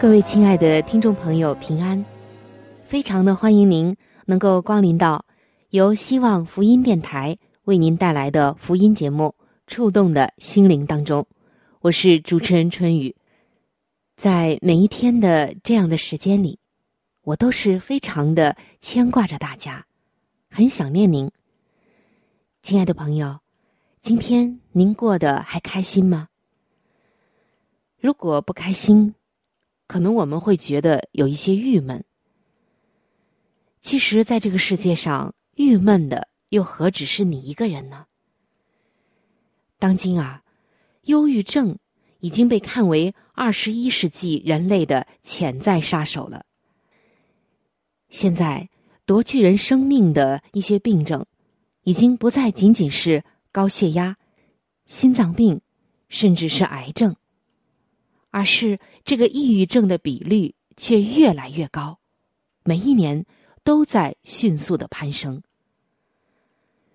各位亲爱的听众朋友，平安！非常的欢迎您能够光临到。由希望福音电台为您带来的福音节目《触动的心灵》当中，我是主持人春雨。在每一天的这样的时间里，我都是非常的牵挂着大家，很想念您，亲爱的朋友。今天您过得还开心吗？如果不开心，可能我们会觉得有一些郁闷。其实，在这个世界上，郁闷的又何止是你一个人呢？当今啊，忧郁症已经被看为二十一世纪人类的潜在杀手了。现在夺去人生命的一些病症，已经不再仅仅是高血压、心脏病，甚至是癌症，而是这个抑郁症的比率却越来越高，每一年都在迅速的攀升。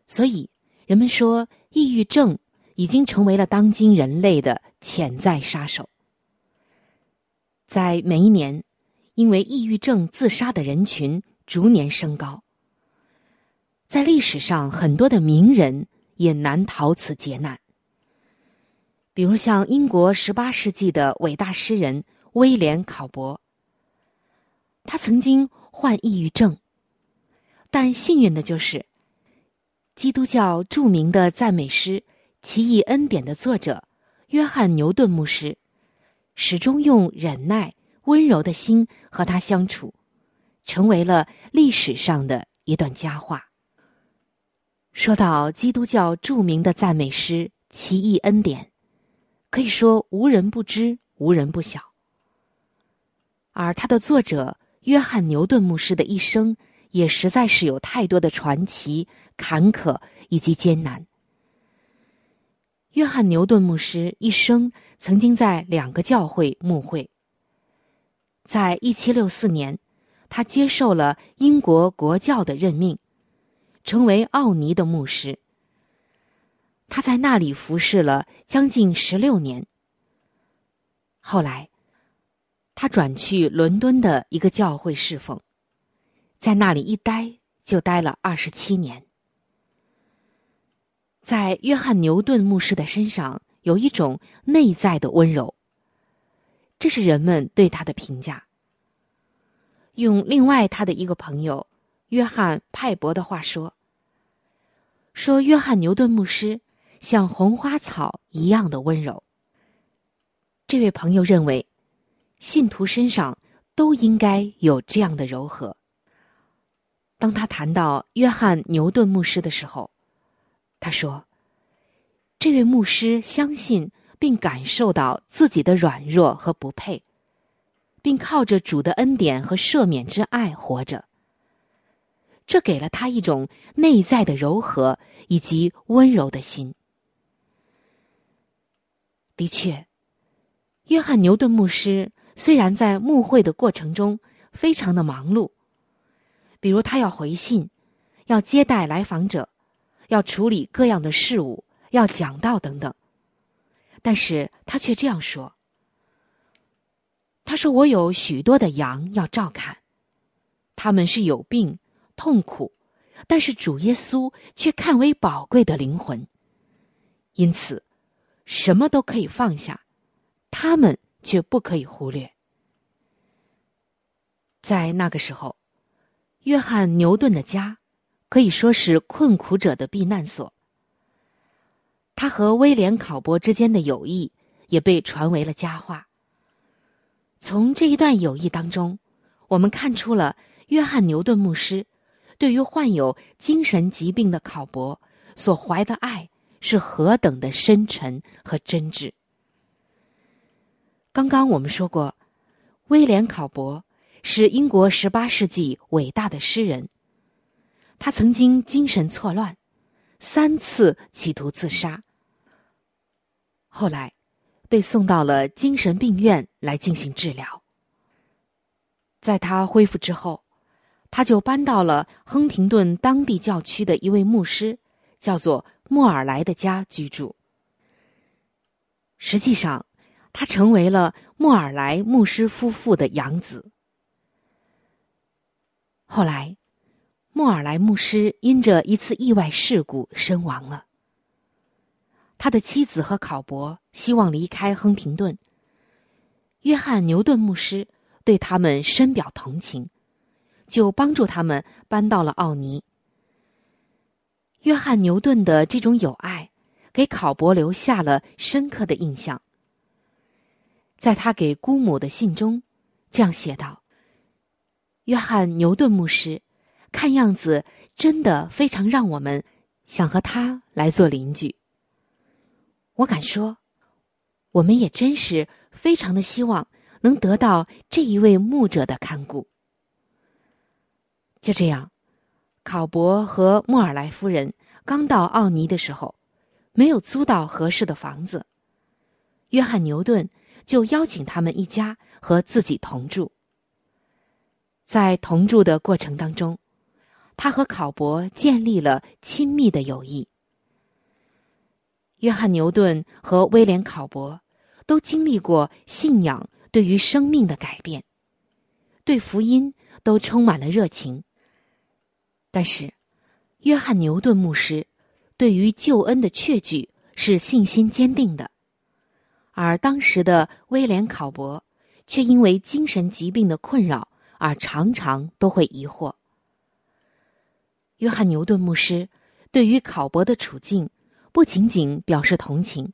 所以，人们说，抑郁症已经成为了当今人类的潜在杀手。在每一年，因为抑郁症自杀的人群逐年升高。在历史上，很多的名人也难逃此劫难。比如像英国十八世纪的伟大诗人威廉·考伯，他曾经患抑郁症，但幸运的就是。基督教著名的赞美诗《奇异恩典》的作者约翰牛顿牧师，始终用忍耐、温柔的心和他相处，成为了历史上的一段佳话。说到基督教著名的赞美诗《奇异恩典》，可以说无人不知，无人不晓。而他的作者约翰牛顿牧师的一生。也实在是有太多的传奇、坎坷以及艰难。约翰牛顿牧师一生曾经在两个教会牧会。在一七六四年，他接受了英国国教的任命，成为奥尼的牧师。他在那里服侍了将近十六年。后来，他转去伦敦的一个教会侍奉。在那里一待就待了二十七年。在约翰牛顿牧师的身上有一种内在的温柔，这是人们对他的评价。用另外他的一个朋友约翰派伯的话说：“说约翰牛顿牧师像红花草一样的温柔。”这位朋友认为，信徒身上都应该有这样的柔和。当他谈到约翰牛顿牧师的时候，他说：“这位牧师相信并感受到自己的软弱和不配，并靠着主的恩典和赦免之爱活着。这给了他一种内在的柔和以及温柔的心。的确，约翰牛顿牧师虽然在牧会的过程中非常的忙碌。”比如他要回信，要接待来访者，要处理各样的事务，要讲道等等。但是他却这样说：“他说我有许多的羊要照看，他们是有病痛苦，但是主耶稣却看为宝贵的灵魂，因此什么都可以放下，他们却不可以忽略。在那个时候，约翰牛顿的家可以说是困苦者的避难所。他和威廉考伯之间的友谊也被传为了佳话。从这一段友谊当中，我们看出了约翰牛顿牧师对于患有精神疾病的考伯所怀的爱是何等的深沉和真挚。刚刚我们说过，威廉考伯是英国十八世纪伟大的诗人。他曾经精神错乱，三次企图自杀。后来，被送到了精神病院来进行治疗。在他恢复之后，他就搬到了亨廷顿当地教区的一位牧师，叫做莫尔莱的家居住。实际上。他成为了莫尔莱牧师夫妇的养子。后来，莫尔莱牧师因着一次意外事故身亡了。他的妻子和考伯希望离开亨廷顿。约翰牛顿牧师对他们深表同情，就帮助他们搬到了奥尼。约翰牛顿的这种友爱，给考伯留下了深刻的印象。在他给姑母的信中，这样写道：“约翰牛顿牧师，看样子真的非常让我们想和他来做邻居。我敢说，我们也真是非常的希望能得到这一位牧者的看顾。”就这样，考伯和莫尔莱夫人刚到奥尼的时候，没有租到合适的房子。约翰牛顿。就邀请他们一家和自己同住。在同住的过程当中，他和考伯建立了亲密的友谊。约翰牛顿和威廉考伯都经历过信仰对于生命的改变，对福音都充满了热情。但是，约翰牛顿牧师对于救恩的确据是信心坚定的。而当时的威廉考伯，却因为精神疾病的困扰而常常都会疑惑。约翰牛顿牧师对于考伯的处境，不仅仅表示同情，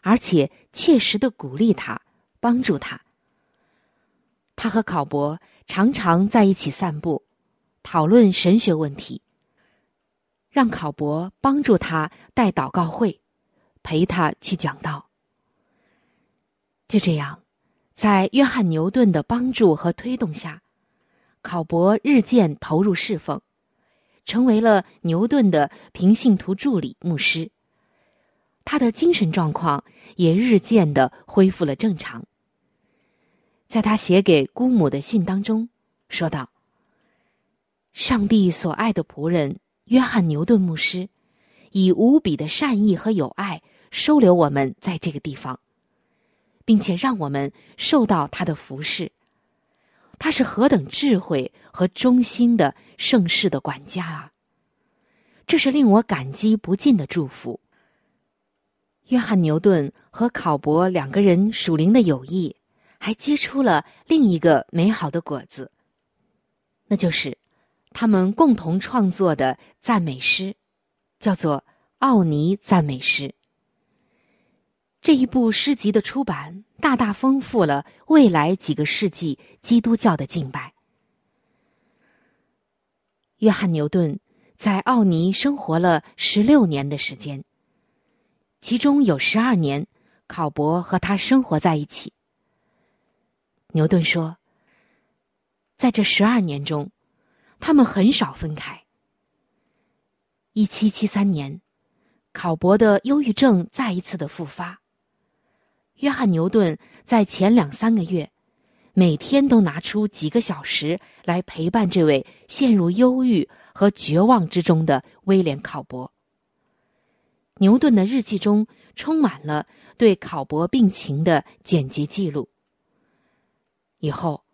而且切实的鼓励他，帮助他。他和考伯常常在一起散步，讨论神学问题，让考伯帮助他带祷告会，陪他去讲道。就这样，在约翰牛顿的帮助和推动下，考伯日渐投入侍奉，成为了牛顿的平信徒助理牧师。他的精神状况也日渐的恢复了正常。在他写给姑母的信当中，说道：“上帝所爱的仆人约翰牛顿牧师，以无比的善意和友爱收留我们在这个地方。”并且让我们受到他的服侍，他是何等智慧和忠心的盛世的管家啊！这是令我感激不尽的祝福。约翰牛顿和考伯两个人属灵的友谊，还结出了另一个美好的果子，那就是他们共同创作的赞美诗，叫做《奥尼赞美诗》。这一部诗集的出版，大大丰富了未来几个世纪基督教的敬拜。约翰牛顿在奥尼生活了十六年的时间，其中有十二年，考伯和他生活在一起。牛顿说，在这十二年中，他们很少分开。一七七三年，考伯的忧郁症再一次的复发。约翰牛顿在前两三个月，每天都拿出几个小时来陪伴这位陷入忧郁和绝望之中的威廉考伯。牛顿的日记中充满了对考伯病情的简洁记录。以后，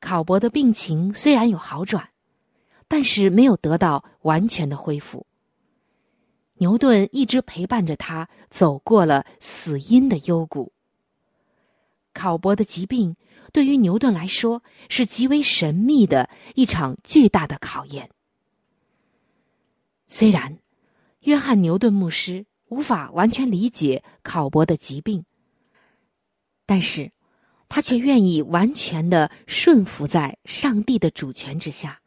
考伯的病情虽然有好转，但是没有得到完全的恢复。牛顿一直陪伴着他，走过了死因的幽谷。考伯的疾病对于牛顿来说是极为神秘的一场巨大的考验。虽然约翰牛顿牧师无法完全理解考伯的疾病，但是他却愿意完全的顺服在上帝的主权之下。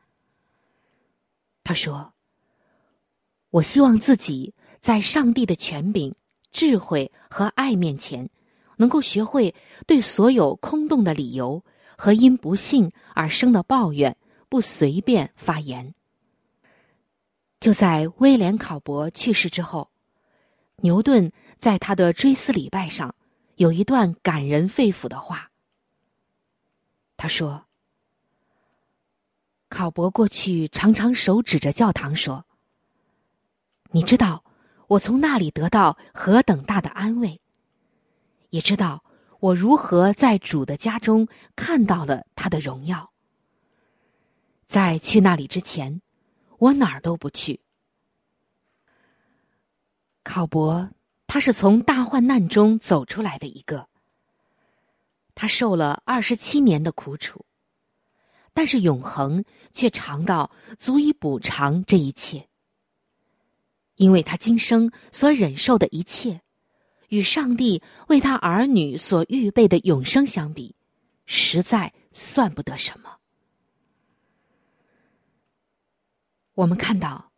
他说：“我希望自己在上帝的权柄、智慧和爱面前。”能够学会对所有空洞的理由和因不幸而生的抱怨不随便发言。就在威廉考伯去世之后，牛顿在他的追思礼拜上有一段感人肺腑的话。他说：“考伯过去常常手指着教堂说：‘你知道我从那里得到何等大的安慰。’”也知道我如何在主的家中看到了他的荣耀。在去那里之前，我哪儿都不去。考伯，他是从大患难中走出来的一个。他受了二十七年的苦楚，但是永恒却长到足以补偿这一切，因为他今生所忍受的一切。与上帝为他儿女所预备的永生相比，实在算不得什么。我们看到，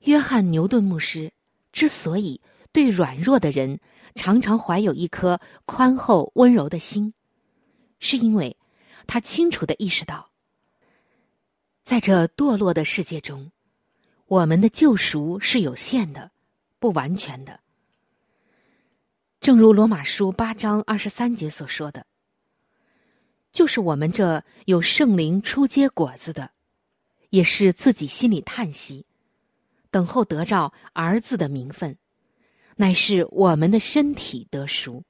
约翰牛顿牧师之所以对软弱的人常常怀有一颗宽厚温柔的心，是因为他清楚的意识到，在这堕落的世界中，我们的救赎是有限的，不完全的。正如罗马书八章二十三节所说的，就是我们这有圣灵出结果子的，也是自己心里叹息，等候得着儿子的名分，乃是我们的身体得赎。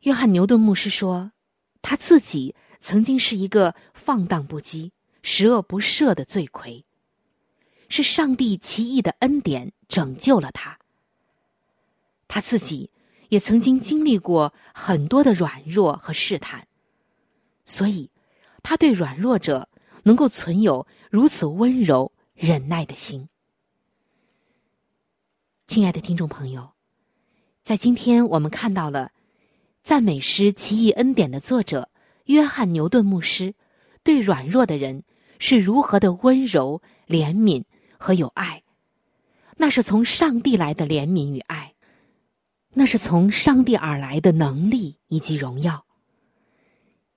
约翰牛顿牧师说，他自己曾经是一个放荡不羁、十恶不赦的罪魁，是上帝奇异的恩典拯救了他。他自己也曾经经历过很多的软弱和试探，所以他对软弱者能够存有如此温柔忍耐的心。亲爱的听众朋友，在今天我们看到了赞美诗《奇异恩典》的作者约翰牛顿牧师对软弱的人是如何的温柔、怜悯和有爱，那是从上帝来的怜悯与爱。那是从上帝而来的能力以及荣耀。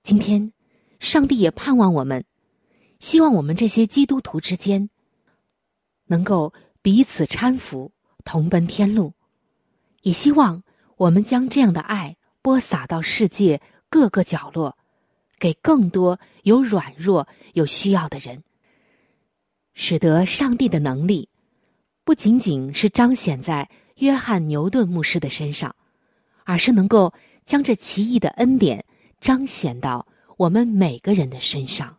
今天，上帝也盼望我们，希望我们这些基督徒之间能够彼此搀扶，同奔天路，也希望我们将这样的爱播撒到世界各个角落，给更多有软弱、有需要的人，使得上帝的能力不仅仅是彰显在。约翰牛顿牧师的身上，而是能够将这奇异的恩典彰显到我们每个人的身上。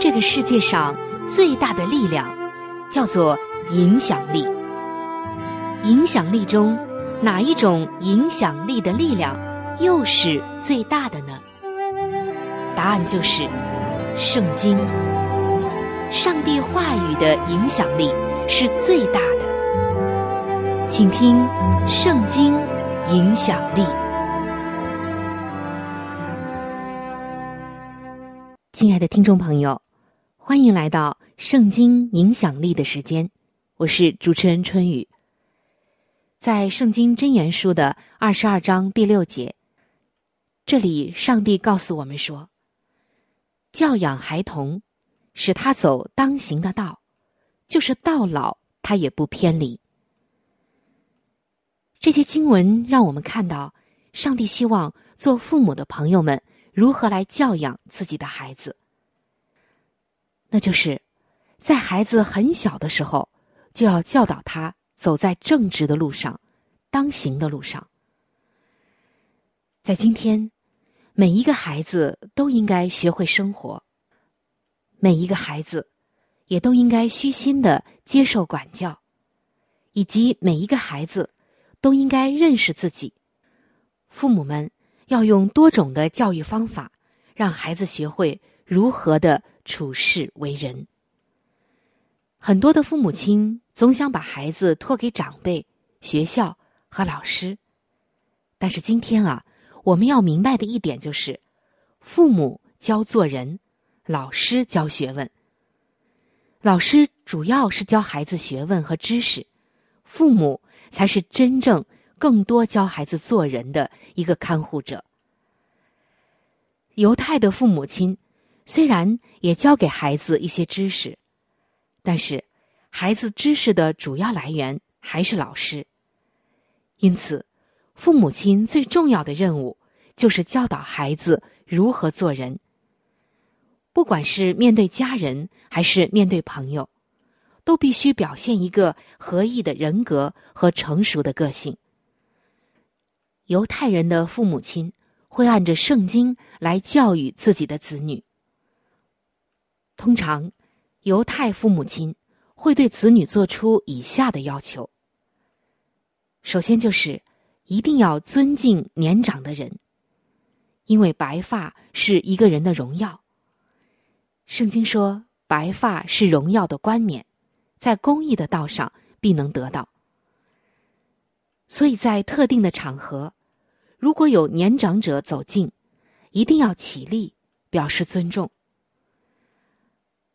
这个世界上最大的力量叫做影响力。影响力中哪一种影响力的力量又是最大的呢？答案就是圣经。上帝话语的影响力是最大的，请听《圣经》影响力。亲爱的听众朋友，欢迎来到《圣经》影响力的时间，我是主持人春雨。在《圣经真言书》的二十二章第六节，这里上帝告诉我们说：“教养孩童。”使他走当行的道，就是到老他也不偏离。这些经文让我们看到，上帝希望做父母的朋友们如何来教养自己的孩子。那就是在孩子很小的时候，就要教导他走在正直的路上，当行的路上。在今天，每一个孩子都应该学会生活。每一个孩子，也都应该虚心的接受管教，以及每一个孩子都应该认识自己。父母们要用多种的教育方法，让孩子学会如何的处事为人。很多的父母亲总想把孩子托给长辈、学校和老师，但是今天啊，我们要明白的一点就是，父母教做人，老师教学问。老师主要是教孩子学问和知识，父母才是真正更多教孩子做人的一个看护者。犹太的父母亲虽然也教给孩子一些知识。但是，孩子知识的主要来源还是老师。因此，父母亲最重要的任务就是教导孩子如何做人。不管是面对家人还是面对朋友，都必须表现一个合意的人格和成熟的个性。犹太人的父母亲会按着圣经来教育自己的子女，通常。犹太父母亲会对子女做出以下的要求：首先，就是一定要尊敬年长的人，因为白发是一个人的荣耀。圣经说，白发是荣耀的冠冕，在公益的道上必能得到。所以在特定的场合，如果有年长者走近，一定要起立表示尊重。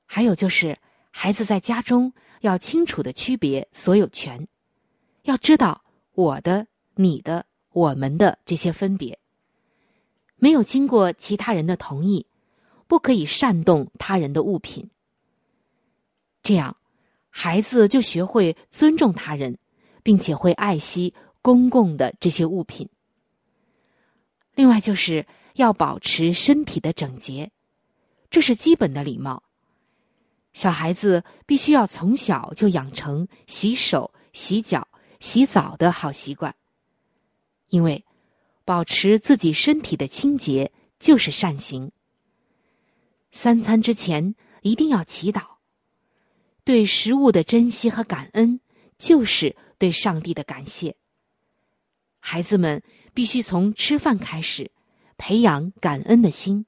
还有就是，孩子在家中要清楚的区别所有权，要知道我的、你的、我们的这些分别。没有经过其他人的同意，不可以擅动他人的物品。这样，孩子就学会尊重他人，并且会爱惜公共的这些物品。另外，就是要保持身体的整洁，这是基本的礼貌。小孩子必须要从小就养成洗手、洗脚、洗澡的好习惯，因为保持自己身体的清洁就是善行。三餐之前一定要祈祷，对食物的珍惜和感恩就是对上帝的感谢。孩子们必须从吃饭开始培养感恩的心，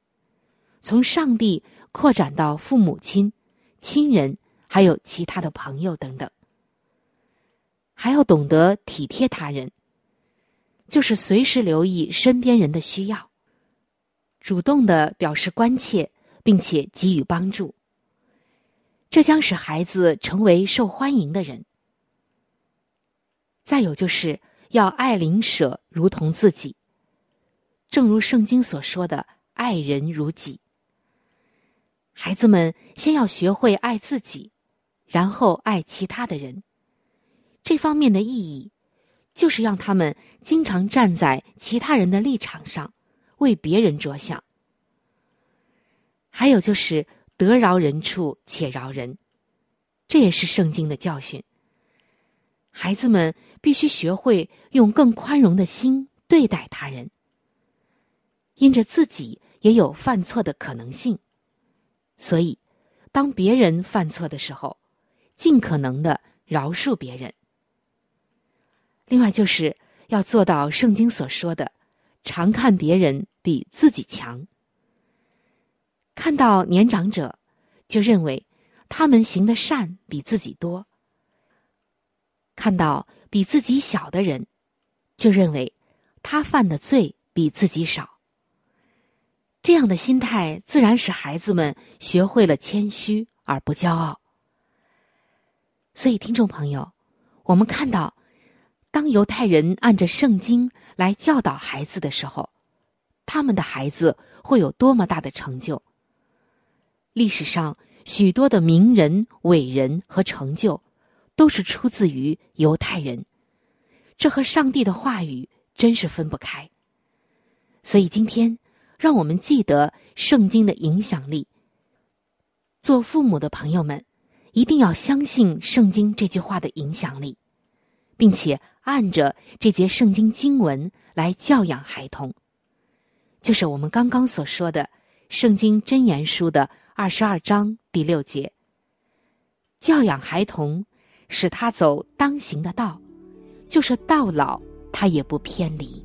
从上帝扩展到父母亲。亲人，还有其他的朋友等等，还要懂得体贴他人，就是随时留意身边人的需要，主动的表示关切，并且给予帮助。这将使孩子成为受欢迎的人。再有就是要爱邻舍如同自己，正如圣经所说的“爱人如己”。孩子们先要学会爱自己，然后爱其他的人。这方面的意义，就是让他们经常站在其他人的立场上，为别人着想。还有就是得饶人处且饶人，这也是圣经的教训。孩子们必须学会用更宽容的心对待他人，因着自己也有犯错的可能性。所以，当别人犯错的时候，尽可能的饶恕别人。另外，就是要做到圣经所说的，常看别人比自己强。看到年长者，就认为他们行的善比自己多；看到比自己小的人，就认为他犯的罪比自己少。这样的心态自然使孩子们学会了谦虚而不骄傲。所以，听众朋友，我们看到，当犹太人按着圣经来教导孩子的时候，他们的孩子会有多么大的成就。历史上许多的名人、伟人和成就，都是出自于犹太人。这和上帝的话语真是分不开。所以，今天。让我们记得圣经的影响力。做父母的朋友们，一定要相信圣经这句话的影响力，并且按着这节圣经经文来教养孩童。就是我们刚刚所说的《圣经真言书》的二十二章第六节：教养孩童，使他走当行的道，就是到老，他也不偏离。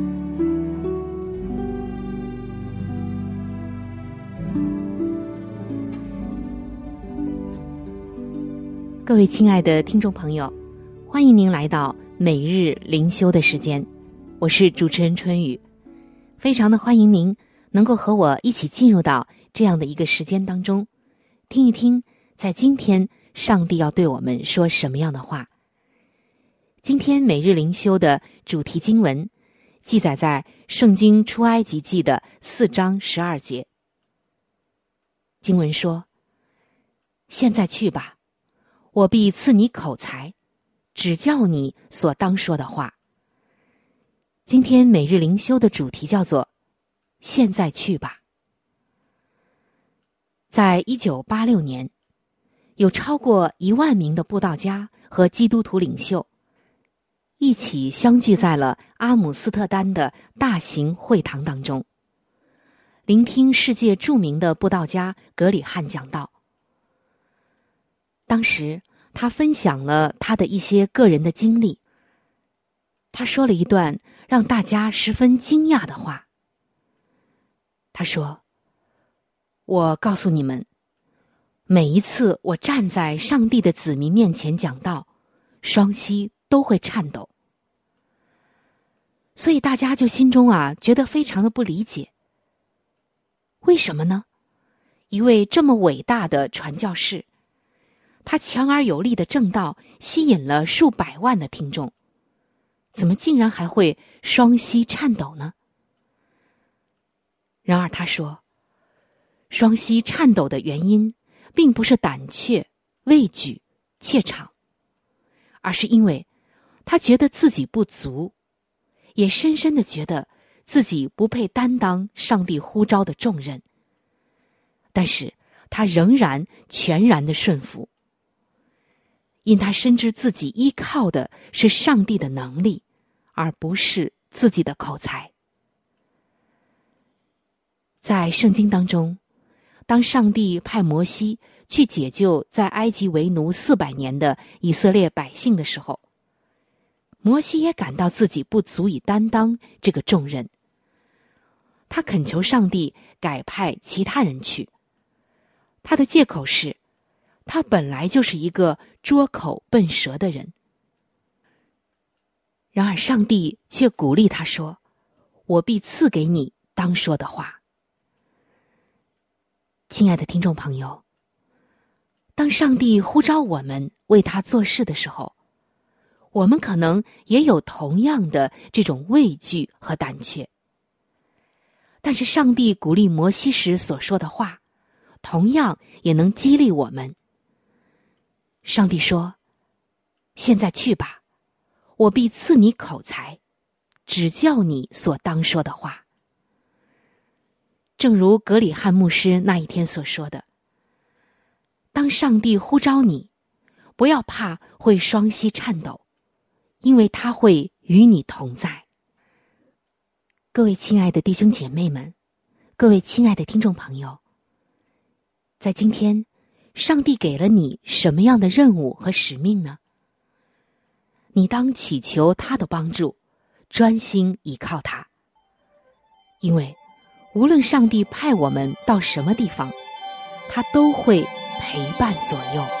各位亲爱的听众朋友，欢迎您来到每日灵修的时间，我是主持人春雨。非常的欢迎您能够和我一起进入到这样的一个时间当中，听一听在今天上帝要对我们说什么样的话。今天每日灵修的主题经文记载在《圣经出埃及记》的四章十二节。经文说：“现在去吧，我必赐你口才，指教你所当说的话。”今天每日灵修的主题叫做“现在去吧”。在一九八六年，有超过一万名的布道家和基督徒领袖一起相聚在了阿姆斯特丹的大型会堂当中，聆听世界著名的布道家格里汉讲道。当时，他分享了他的一些个人的经历。他说了一段。让大家十分惊讶的话。他说：“我告诉你们，每一次我站在上帝的子民面前讲道，双膝都会颤抖。所以大家就心中啊觉得非常的不理解。为什么呢？一位这么伟大的传教士，他强而有力的正道吸引了数百万的听众。”怎么竟然还会双膝颤抖呢？然而他说，双膝颤抖的原因，并不是胆怯、畏惧、怯场，而是因为他觉得自己不足，也深深的觉得自己不配担当上帝呼召的重任。但是他仍然全然的顺服。因他深知自己依靠的是上帝的能力，而不是自己的口才。在圣经当中，当上帝派摩西去解救在埃及为奴四百年的以色列百姓的时候，摩西也感到自己不足以担当这个重任。他恳求上帝改派其他人去。他的借口是。他本来就是一个拙口笨舌的人，然而上帝却鼓励他说：“我必赐给你当说的话。”亲爱的听众朋友，当上帝呼召我们为他做事的时候，我们可能也有同样的这种畏惧和胆怯。但是，上帝鼓励摩西时所说的话，同样也能激励我们。上帝说：“现在去吧，我必赐你口才，指教你所当说的话。”正如格里汉牧师那一天所说的：“当上帝呼召你，不要怕会双膝颤抖，因为他会与你同在。”各位亲爱的弟兄姐妹们，各位亲爱的听众朋友，在今天。上帝给了你什么样的任务和使命呢？你当祈求他的帮助，专心依靠他。因为无论上帝派我们到什么地方，他都会陪伴左右。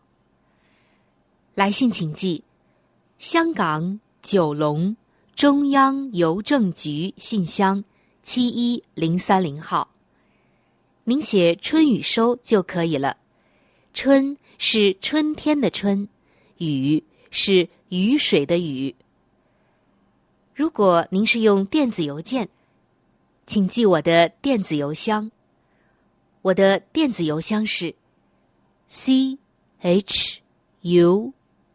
来信请寄：香港九龙中央邮政局信箱七一零三零号。您写“春雨收”就可以了。春是春天的春，雨是雨水的雨。如果您是用电子邮件，请记我的电子邮箱。我的电子邮箱是。c h u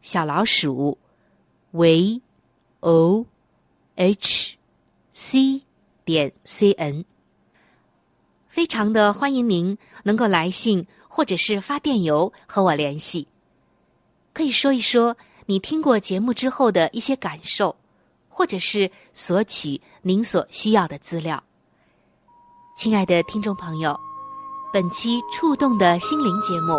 小老鼠，v o h c 点 c n。非常的欢迎您能够来信或者是发电邮和我联系，可以说一说你听过节目之后的一些感受，或者是索取您所需要的资料。亲爱的听众朋友。本期触动的心灵节目